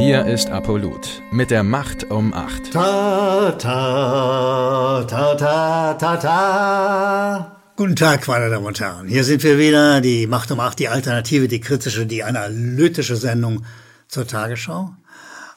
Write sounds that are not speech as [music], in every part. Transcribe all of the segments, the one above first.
Hier ist Apollut mit der Macht um 8. Ta, ta, ta, ta, ta, ta. Guten Tag, meine Damen und Herren. Hier sind wir wieder, die Macht um 8, die Alternative, die kritische, die analytische Sendung zur Tagesschau.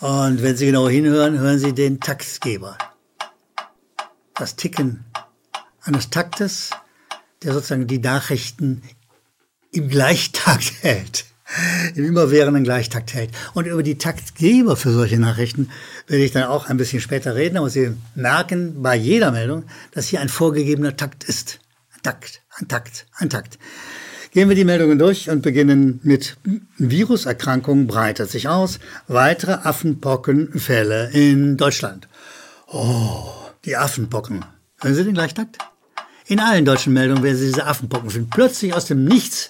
Und wenn Sie genau hinhören, hören Sie den Taktgeber. Das Ticken eines Taktes, der sozusagen die Nachrichten im Gleichtakt [laughs] hält im immerwährenden Gleichtakt hält. Und über die Taktgeber für solche Nachrichten werde ich dann auch ein bisschen später reden, aber Sie merken bei jeder Meldung, dass hier ein vorgegebener Takt ist. Ein Takt, ein Takt, ein Takt. Gehen wir die Meldungen durch und beginnen mit Viruserkrankungen breitet sich aus. Weitere Affenpockenfälle in Deutschland. Oh, die Affenpocken. Hören Sie den Gleichtakt? In allen deutschen Meldungen werden Sie diese Affenpocken finden. Plötzlich aus dem Nichts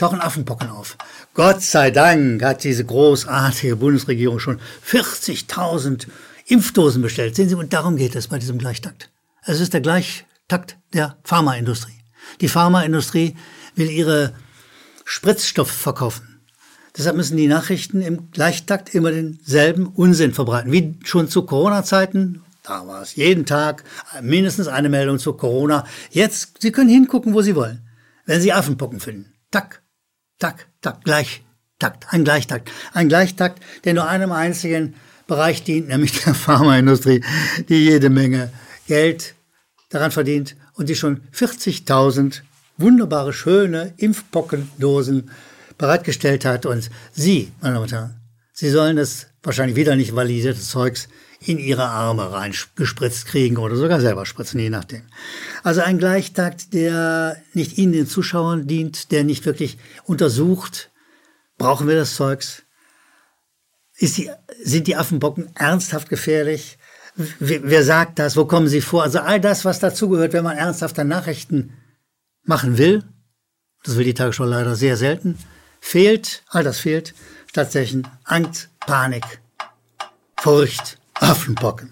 tauchen Affenpocken auf. Gott sei Dank hat diese großartige Bundesregierung schon 40.000 Impfdosen bestellt. Sehen Sie, und darum geht es bei diesem Gleichtakt. Es ist der Gleichtakt der Pharmaindustrie. Die Pharmaindustrie will ihre Spritzstoffe verkaufen. Deshalb müssen die Nachrichten im Gleichtakt immer denselben Unsinn verbreiten. Wie schon zu Corona-Zeiten, da war es jeden Tag mindestens eine Meldung zu Corona. Jetzt, Sie können hingucken, wo Sie wollen. Wenn Sie Affenpocken finden. Tack, Tak, tak, Gleichtakt, ein Gleichtakt. Ein Gleichtakt, der nur einem einzigen Bereich dient, nämlich der [laughs] Pharmaindustrie, die jede Menge Geld daran verdient und die schon 40.000 wunderbare, schöne Impfpockendosen bereitgestellt hat. Und Sie, meine Damen und Herren, Sie sollen das wahrscheinlich wieder nicht validierte Zeugs in ihre Arme reingespritzt kriegen oder sogar selber spritzen, je nachdem. Also ein Gleichtakt, der nicht Ihnen, den Zuschauern dient, der nicht wirklich untersucht, brauchen wir das Zeugs? Die, sind die Affenbocken ernsthaft gefährlich? Wer, wer sagt das? Wo kommen sie vor? Also all das, was dazugehört, wenn man ernsthafte Nachrichten machen will, das will die Tagesschau leider sehr selten, fehlt, all das fehlt, tatsächlich Angst, Panik, Furcht, Affenpocken.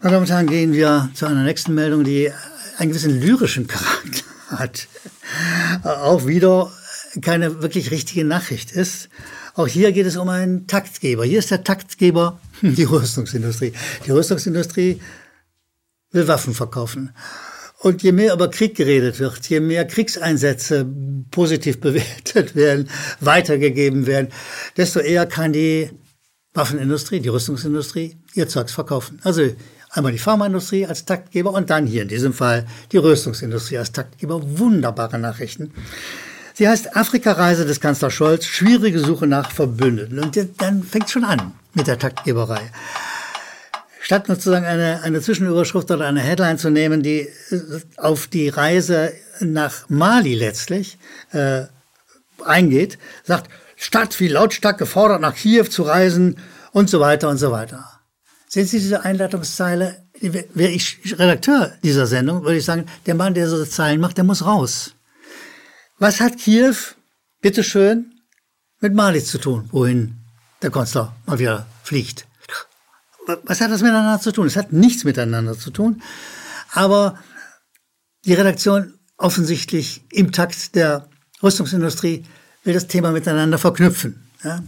Meine Damen und Herren, gehen wir zu einer nächsten Meldung, die einen gewissen lyrischen Charakter [laughs] hat. Auch wieder keine wirklich richtige Nachricht ist. Auch hier geht es um einen Taktgeber. Hier ist der Taktgeber [laughs] die Rüstungsindustrie. Die Rüstungsindustrie will Waffen verkaufen. Und je mehr über Krieg geredet wird, je mehr Kriegseinsätze positiv [laughs] bewertet werden, weitergegeben werden, desto eher kann die Waffenindustrie, die Rüstungsindustrie ihr Zeugs verkaufen. Also einmal die Pharmaindustrie als Taktgeber und dann hier in diesem Fall die Rüstungsindustrie als Taktgeber. Wunderbare Nachrichten. Sie heißt Afrika-Reise des Kanzlers Scholz, schwierige Suche nach Verbündeten. Und dann fängt schon an mit der Taktgeberei. Statt sozusagen eine, eine Zwischenüberschrift oder eine Headline zu nehmen, die auf die Reise nach Mali letztlich äh, eingeht, sagt, Stadt wie lautstark gefordert, nach Kiew zu reisen und so weiter und so weiter. Sehen Sie diese Einleitungszeile? Wäre ich Redakteur dieser Sendung, würde ich sagen, der Mann, der so Zeilen macht, der muss raus. Was hat Kiew, bitteschön, mit Mali zu tun, wohin der Kanzler mal wieder fliegt? Was hat das miteinander zu tun? Es hat nichts miteinander zu tun. Aber die Redaktion offensichtlich im Takt der Rüstungsindustrie will das Thema miteinander verknüpfen. Ja.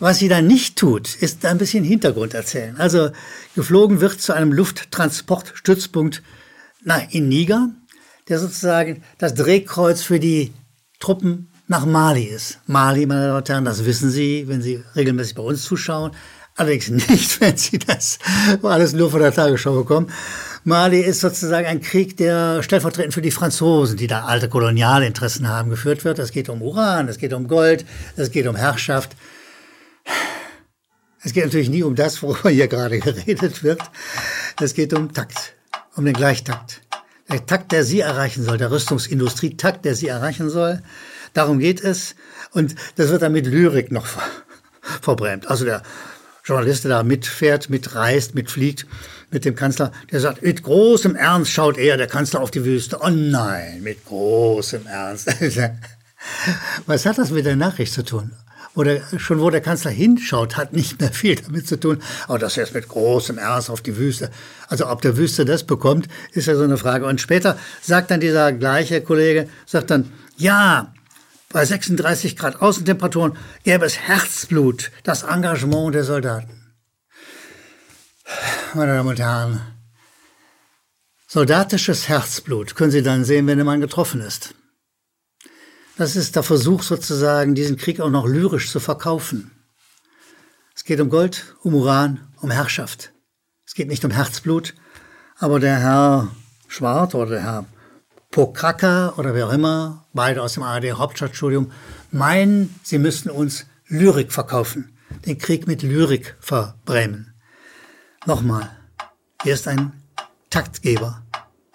Was sie dann nicht tut, ist ein bisschen Hintergrund erzählen. Also geflogen wird zu einem Lufttransportstützpunkt na, in Niger, der sozusagen das Drehkreuz für die Truppen nach Mali ist. Mali, meine Damen und Herren, das wissen Sie, wenn Sie regelmäßig bei uns zuschauen. Allerdings [laughs] nicht, wenn Sie das alles nur von der Tagesschau bekommen. Mali ist sozusagen ein Krieg, der stellvertretend für die Franzosen, die da alte Kolonialinteressen haben, geführt wird. Es geht um Uran, es geht um Gold, es geht um Herrschaft. Es geht natürlich nie um das, worüber hier gerade geredet wird. Es geht um Takt, um den Gleichtakt. Der Takt, der Sie erreichen soll, der Rüstungsindustrie-Takt, der Sie erreichen soll. Darum geht es. Und das wird dann mit Lyrik noch [laughs] verbrämt. Also der Journalist, der da mitfährt, mitreist, mitfliegt mit dem Kanzler, der sagt, mit großem Ernst schaut er, der Kanzler, auf die Wüste. Oh nein, mit großem Ernst. [laughs] Was hat das mit der Nachricht zu tun? Oder schon wo der Kanzler hinschaut, hat nicht mehr viel damit zu tun. Aber das jetzt mit großem Ernst auf die Wüste. Also ob der Wüste das bekommt, ist ja so eine Frage. Und später sagt dann dieser gleiche Kollege, sagt dann, ja, bei 36 Grad Außentemperaturen gäbe es Herzblut, das Engagement der Soldaten. Meine Damen und Herren, soldatisches Herzblut können Sie dann sehen, wenn der Mann getroffen ist. Das ist der Versuch sozusagen, diesen Krieg auch noch lyrisch zu verkaufen. Es geht um Gold, um Uran, um Herrschaft. Es geht nicht um Herzblut, aber der Herr Schwart oder der Herr Pokracker oder wer auch immer, beide aus dem ARD Hauptstadtstudium, meinen, sie müssten uns Lyrik verkaufen, den Krieg mit Lyrik verbrämen. Nochmal, hier ist ein Taktgeber.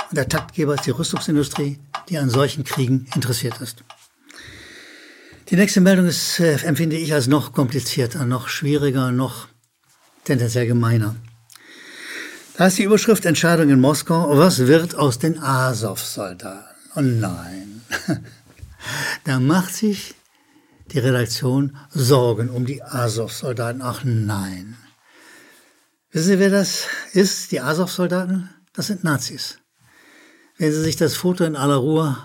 Und der Taktgeber ist die Rüstungsindustrie, die an solchen Kriegen interessiert ist. Die nächste Meldung ist, äh, empfinde ich als noch komplizierter, noch schwieriger, noch tendenziell gemeiner. Da ist die Überschrift Entscheidung in Moskau. Was wird aus den Azov-Soldaten? Oh nein. [laughs] da macht sich die Redaktion Sorgen um die Azov-Soldaten. Ach nein. Wissen Sie, wer das ist? Die Azov-Soldaten? Das sind Nazis. Wenn Sie sich das Foto in aller Ruhe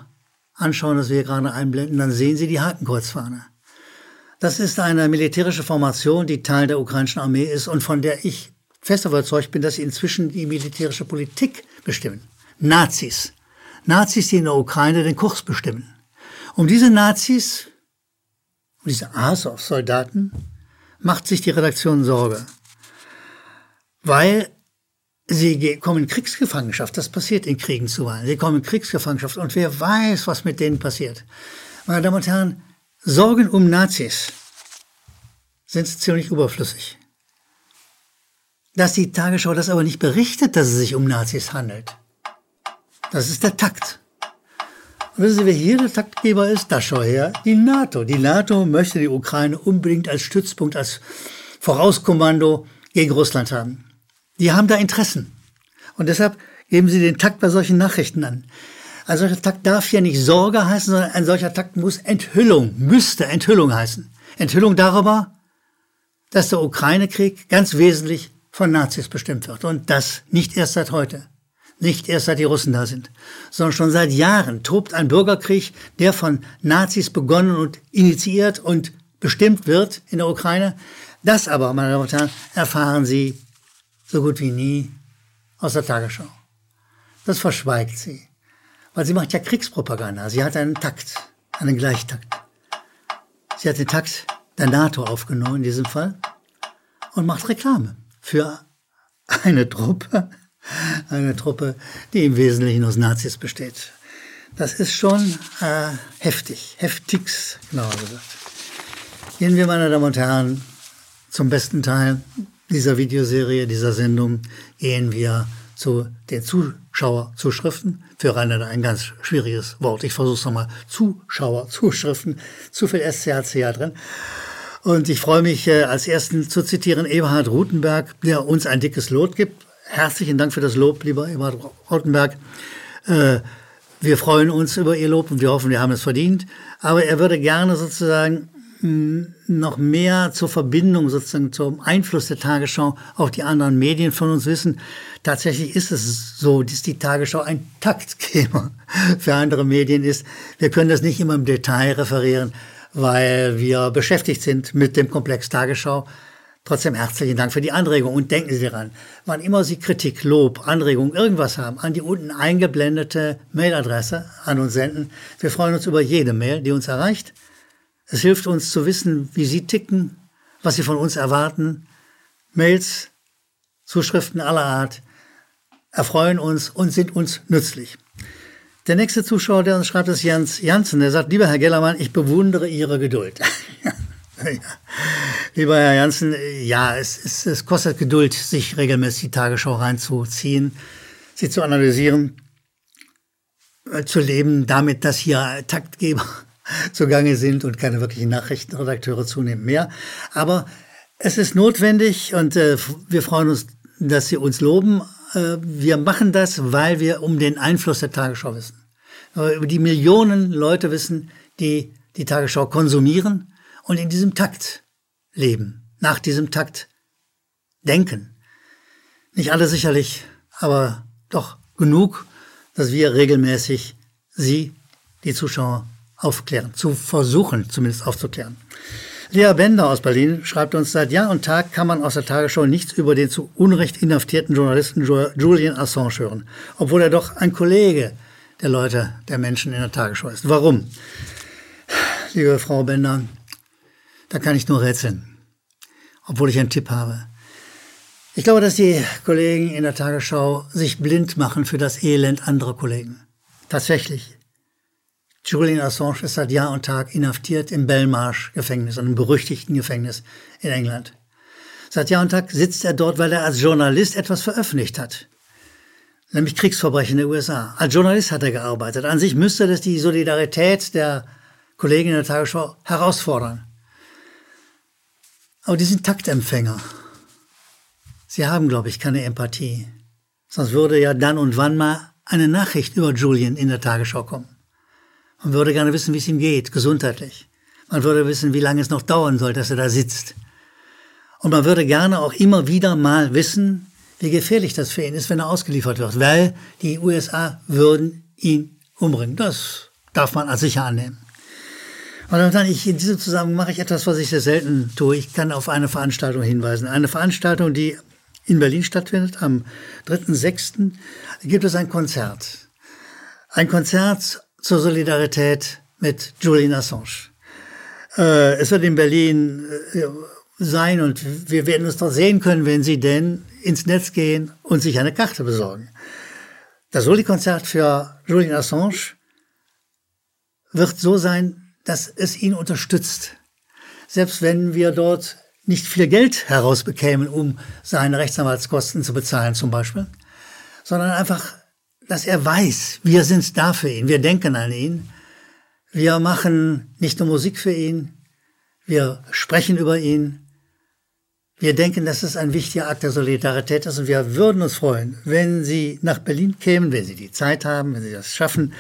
anschauen, das wir hier gerade einblenden, dann sehen Sie die Hakenkreuzfahne. Das ist eine militärische Formation, die Teil der ukrainischen Armee ist und von der ich fest überzeugt bin, dass sie inzwischen die militärische Politik bestimmen. Nazis. Nazis, die in der Ukraine den Kurs bestimmen. Um diese Nazis, um diese Azov-Soldaten, macht sich die Redaktion Sorge. Weil sie kommen in Kriegsgefangenschaft. Das passiert in Kriegen zuweilen. Sie kommen in Kriegsgefangenschaft und wer weiß, was mit denen passiert. Meine Damen und Herren, Sorgen um Nazis sind ziemlich überflüssig dass die Tagesschau das aber nicht berichtet, dass es sich um Nazis handelt. Das ist der Takt. Und wissen Sie, wer hier der Taktgeber ist? Da schau her, die NATO. Die NATO möchte die Ukraine unbedingt als Stützpunkt, als Vorauskommando gegen Russland haben. Die haben da Interessen. Und deshalb geben sie den Takt bei solchen Nachrichten an. Ein solcher Takt darf ja nicht Sorge heißen, sondern ein solcher Takt muss Enthüllung, müsste Enthüllung heißen. Enthüllung darüber, dass der Ukraine-Krieg ganz wesentlich von Nazis bestimmt wird. Und das nicht erst seit heute. Nicht erst seit die Russen da sind, sondern schon seit Jahren tobt ein Bürgerkrieg, der von Nazis begonnen und initiiert und bestimmt wird in der Ukraine. Das aber, meine Damen und Herren, erfahren Sie so gut wie nie aus der Tagesschau. Das verschweigt sie. Weil sie macht ja Kriegspropaganda. Sie hat einen Takt, einen Gleichtakt. Sie hat den Takt der NATO aufgenommen in diesem Fall und macht Reklame für eine Truppe, eine Truppe, die im Wesentlichen aus Nazis besteht. Das ist schon äh, heftig, heftigst, genauer gesagt. Gehen wir, meine Damen und Herren, zum besten Teil dieser Videoserie, dieser Sendung, gehen wir zu den Zuschauerzuschriften. Für Rainer ein ganz schwieriges Wort. Ich versuche es nochmal. Zuschauerzuschriften. Zu viel SCHCH drin. Und ich freue mich, äh, als ersten zu zitieren Eberhard Rutenberg, der uns ein dickes Lot gibt. Herzlichen Dank für das Lob, lieber Eberhard Rutenberg. Äh, wir freuen uns über Ihr Lob und wir hoffen, wir haben es verdient. Aber er würde gerne sozusagen noch mehr zur Verbindung, sozusagen zum Einfluss der Tagesschau auf die anderen Medien von uns wissen. Tatsächlich ist es so, dass die Tagesschau ein Taktgeber [laughs] für andere Medien ist. Wir können das nicht immer im Detail referieren weil wir beschäftigt sind mit dem Komplex Tagesschau. Trotzdem herzlichen Dank für die Anregung und denken Sie daran, wann immer Sie Kritik, Lob, Anregung, irgendwas haben, an die unten eingeblendete Mailadresse an uns senden. Wir freuen uns über jede Mail, die uns erreicht. Es hilft uns zu wissen, wie Sie ticken, was Sie von uns erwarten. Mails, Zuschriften aller Art erfreuen uns und sind uns nützlich. Der nächste Zuschauer, der uns schreibt, ist Jens Janssen. Der sagt, lieber Herr Gellermann, ich bewundere Ihre Geduld. [laughs] Lieber Herr Janssen, ja, es, es, es kostet Geduld, sich regelmäßig die Tagesschau reinzuziehen, sie zu analysieren, äh, zu leben, damit, dass hier Taktgeber [laughs] zugange sind und keine wirklichen Nachrichtenredakteure zunehmend mehr. Aber es ist notwendig und äh, wir freuen uns, dass Sie uns loben. Äh, wir machen das, weil wir um den Einfluss der Tagesschau wissen über die Millionen Leute wissen, die die Tagesschau konsumieren und in diesem Takt leben, nach diesem Takt denken. Nicht alle sicherlich, aber doch genug, dass wir regelmäßig Sie, die Zuschauer, aufklären, zu versuchen zumindest aufzuklären. Lea Bender aus Berlin schreibt uns, seit Jahr und Tag kann man aus der Tagesschau nichts über den zu Unrecht inhaftierten Journalisten Julian Assange hören, obwohl er doch ein Kollege der Leute, der Menschen in der Tagesschau ist. Warum? Liebe Frau Bender, da kann ich nur rätseln, obwohl ich einen Tipp habe. Ich glaube, dass die Kollegen in der Tagesschau sich blind machen für das Elend anderer Kollegen. Tatsächlich. Julian Assange ist seit Jahr und Tag inhaftiert im Belmarsh-Gefängnis, einem berüchtigten Gefängnis in England. Seit Jahr und Tag sitzt er dort, weil er als Journalist etwas veröffentlicht hat. Nämlich Kriegsverbrechen den USA. Als Journalist hat er gearbeitet. An sich müsste das die Solidarität der Kollegen in der Tagesschau herausfordern. Aber die sind Taktempfänger. Sie haben, glaube ich, keine Empathie. Sonst würde ja dann und wann mal eine Nachricht über Julian in der Tagesschau kommen. Man würde gerne wissen, wie es ihm geht, gesundheitlich. Man würde wissen, wie lange es noch dauern soll, dass er da sitzt. Und man würde gerne auch immer wieder mal wissen, wie gefährlich das für ihn ist, wenn er ausgeliefert wird, weil die USA würden ihn umbringen. Das darf man als sicher annehmen. Und dann ich, in diesem Zusammenhang mache ich etwas, was ich sehr selten tue. Ich kann auf eine Veranstaltung hinweisen. Eine Veranstaltung, die in Berlin stattfindet. Am 3.6. gibt es ein Konzert. Ein Konzert zur Solidarität mit Julian Assange. Äh, es wird in Berlin äh, sein und wir werden uns dort sehen können, wenn Sie denn ins Netz gehen und sich eine Karte besorgen. Das Soli-Konzert für Julian Assange wird so sein, dass es ihn unterstützt. Selbst wenn wir dort nicht viel Geld herausbekämen, um seine Rechtsanwaltskosten zu bezahlen zum Beispiel, sondern einfach dass er weiß, wir sind da für ihn, wir denken an ihn. Wir machen nicht nur Musik für ihn, wir sprechen über ihn. Wir denken, dass es ein wichtiger Akt der Solidarität ist und wir würden uns freuen, wenn Sie nach Berlin kämen, wenn Sie die Zeit haben, wenn Sie das schaffen,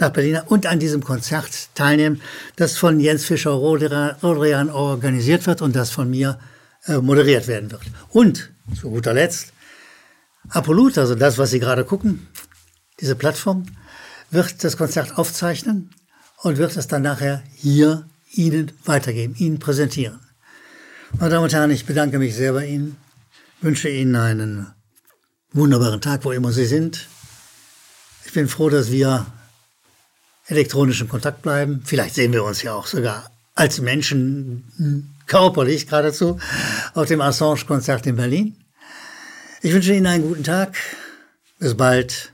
nach Berlin und an diesem Konzert teilnehmen, das von Jens Fischer-Rodrian organisiert wird und das von mir äh, moderiert werden wird. Und zu guter Letzt, Apollut, also das, was Sie gerade gucken, diese Plattform, wird das Konzert aufzeichnen und wird es dann nachher hier Ihnen weitergeben, Ihnen präsentieren. Meine Damen und Herren, ich bedanke mich sehr bei Ihnen, wünsche Ihnen einen wunderbaren Tag, wo immer Sie sind. Ich bin froh, dass wir elektronisch in Kontakt bleiben. Vielleicht sehen wir uns ja auch sogar als Menschen körperlich geradezu auf dem Assange-Konzert in Berlin. Ich wünsche Ihnen einen guten Tag. Bis bald.